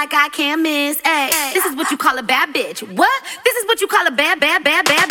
like I can't miss. This is what you call a bad bitch. What? This is what you call a bad, bad, bad, bad,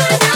Bye.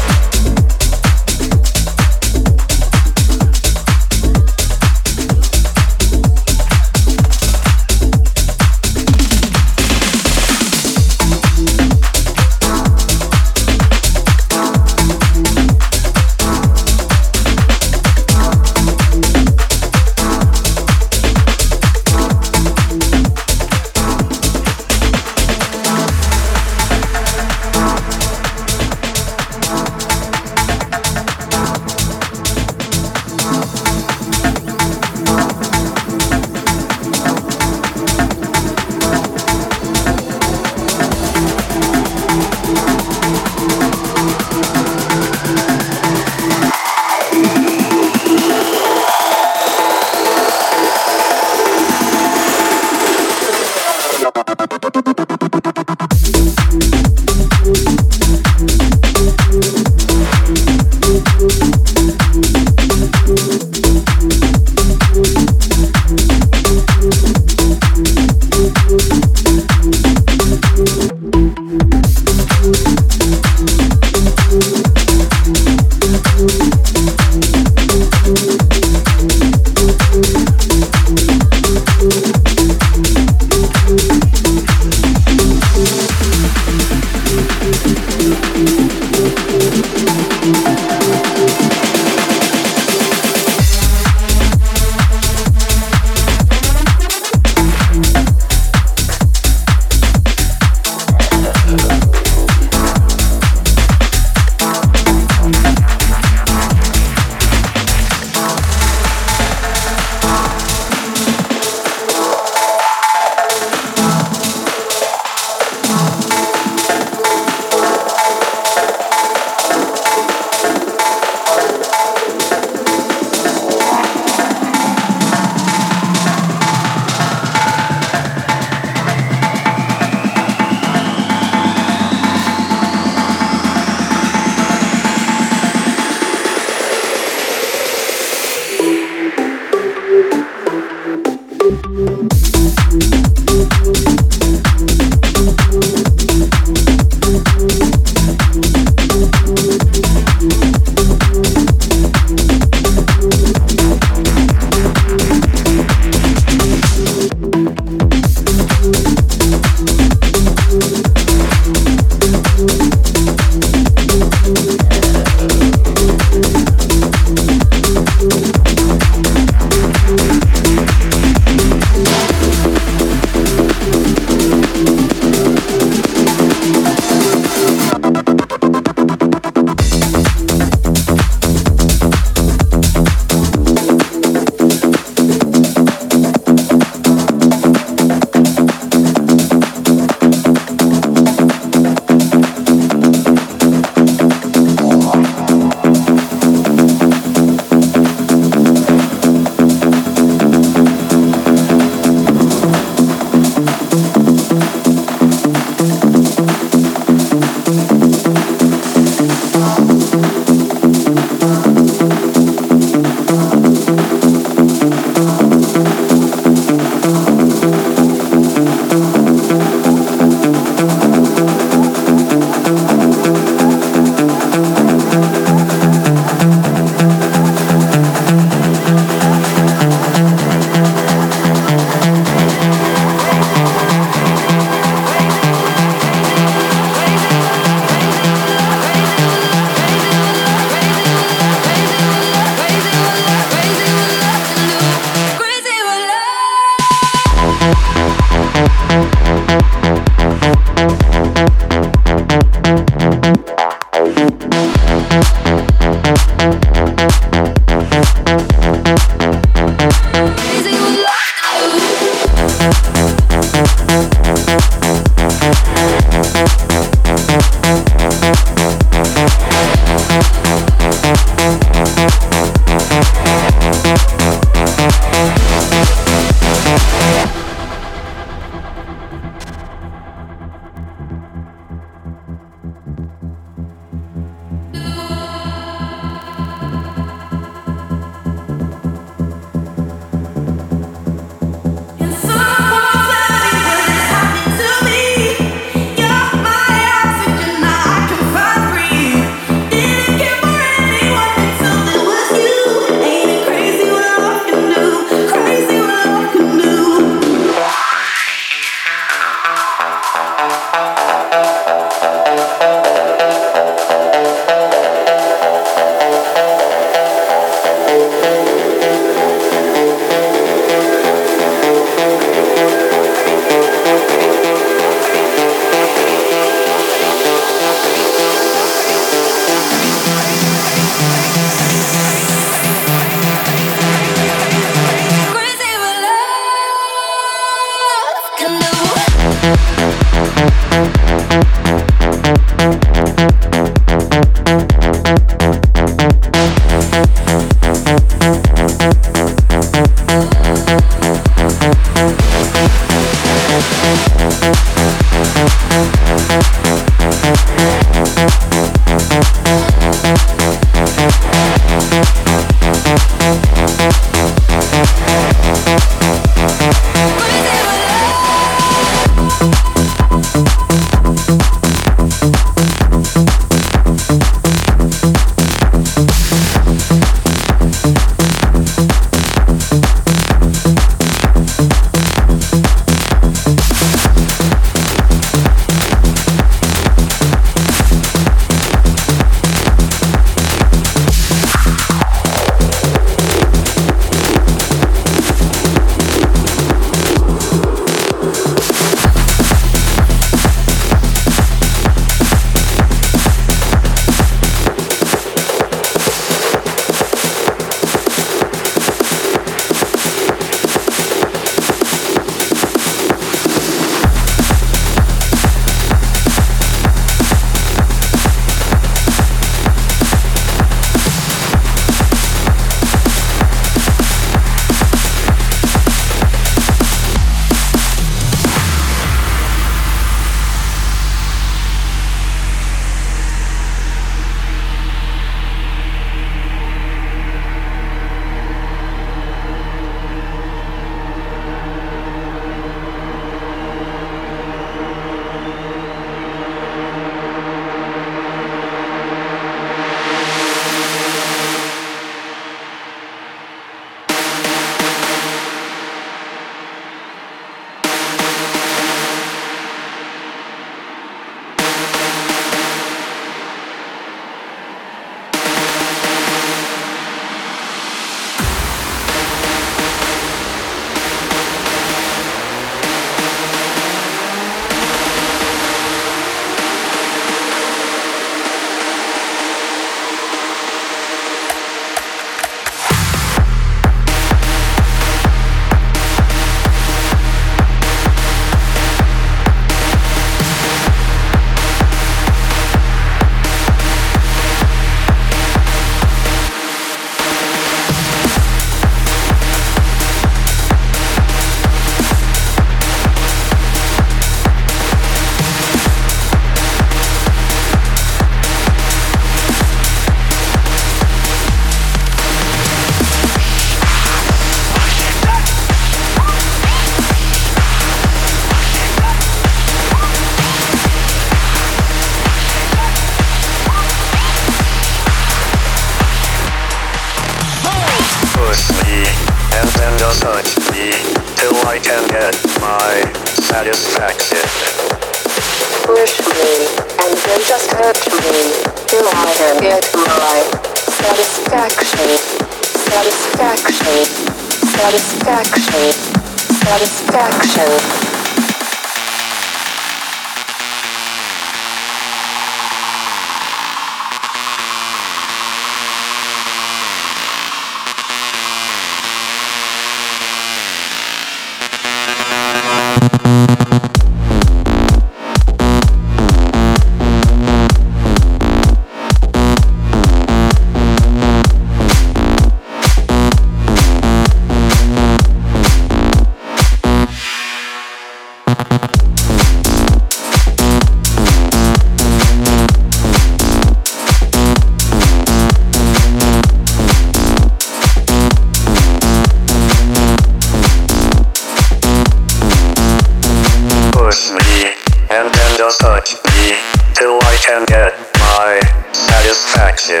satisfaction.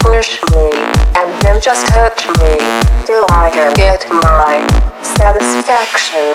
Push me, and then just touch me, till I can get my satisfaction.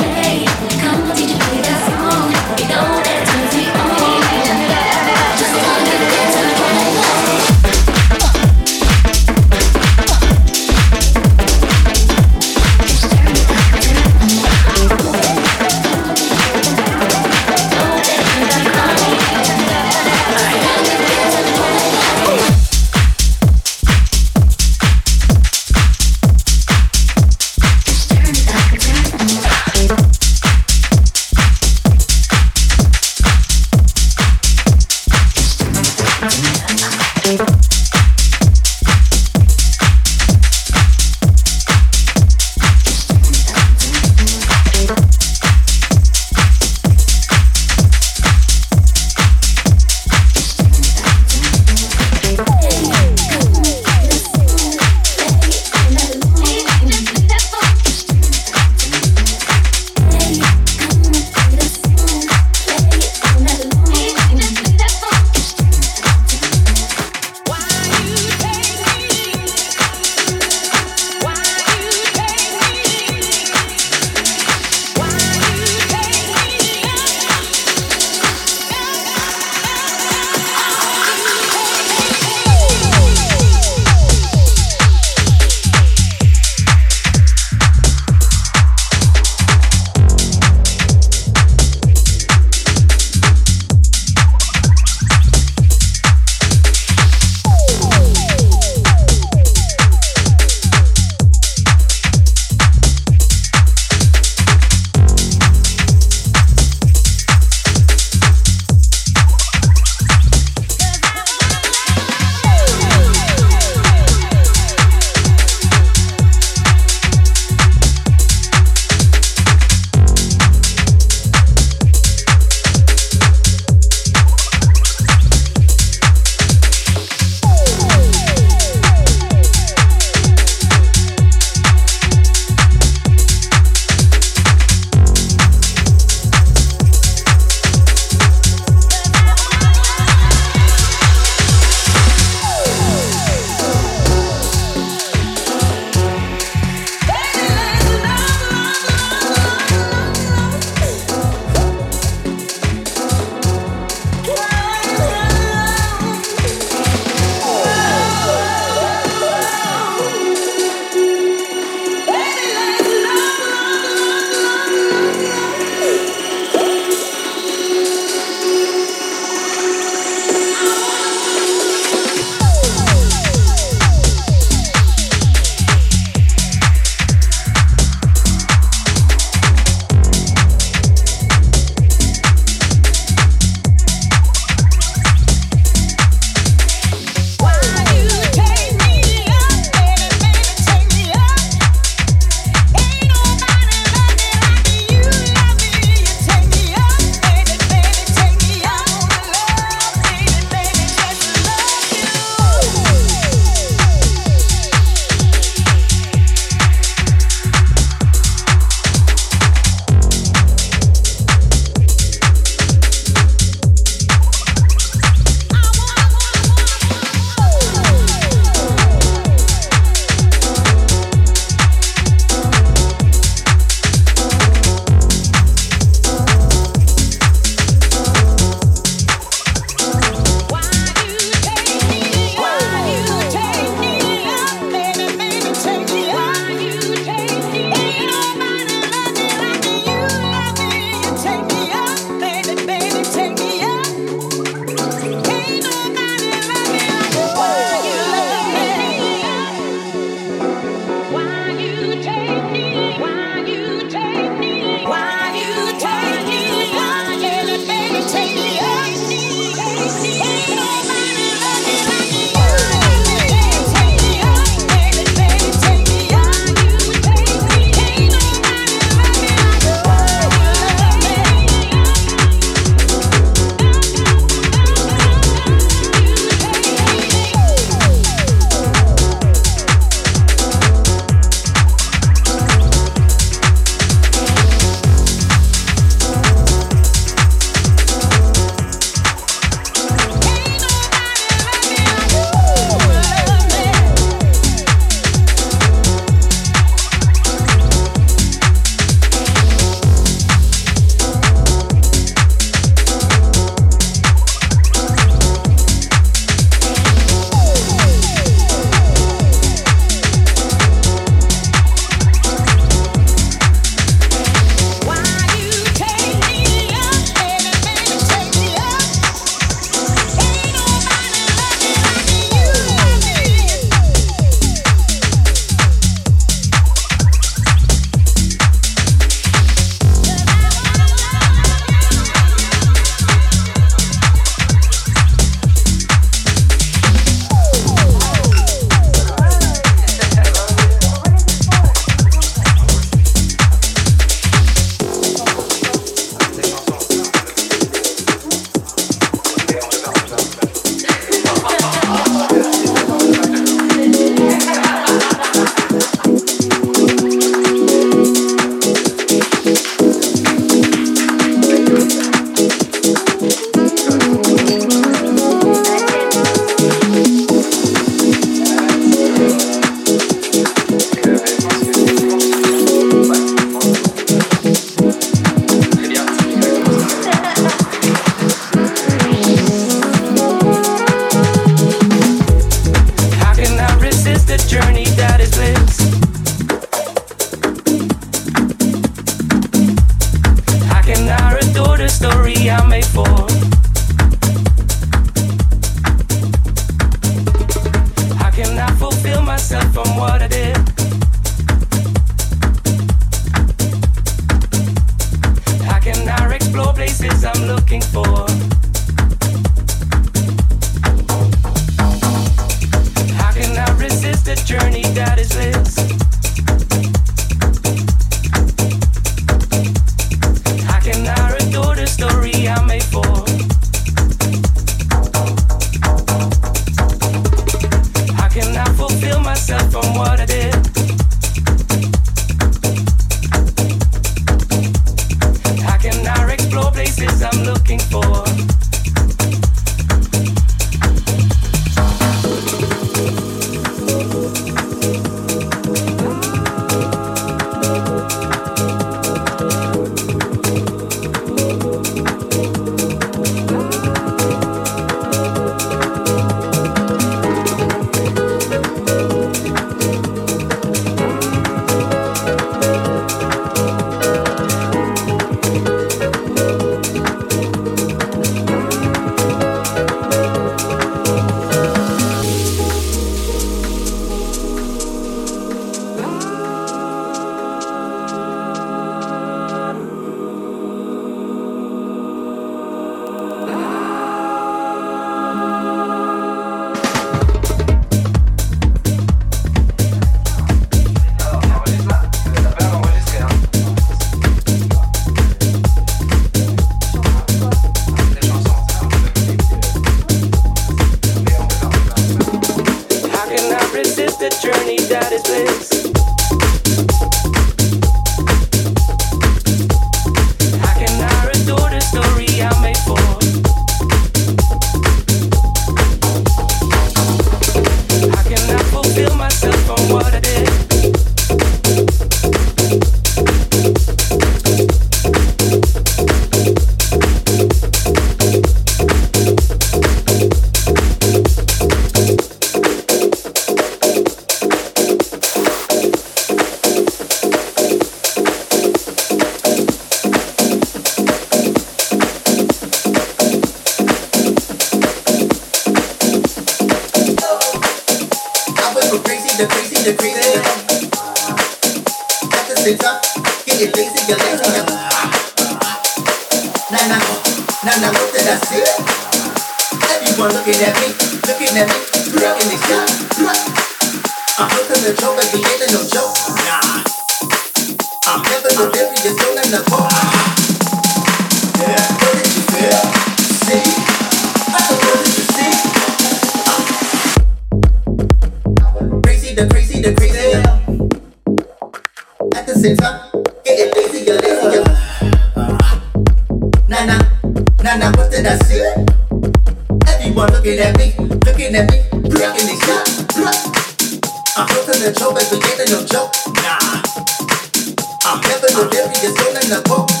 Rodeo y el.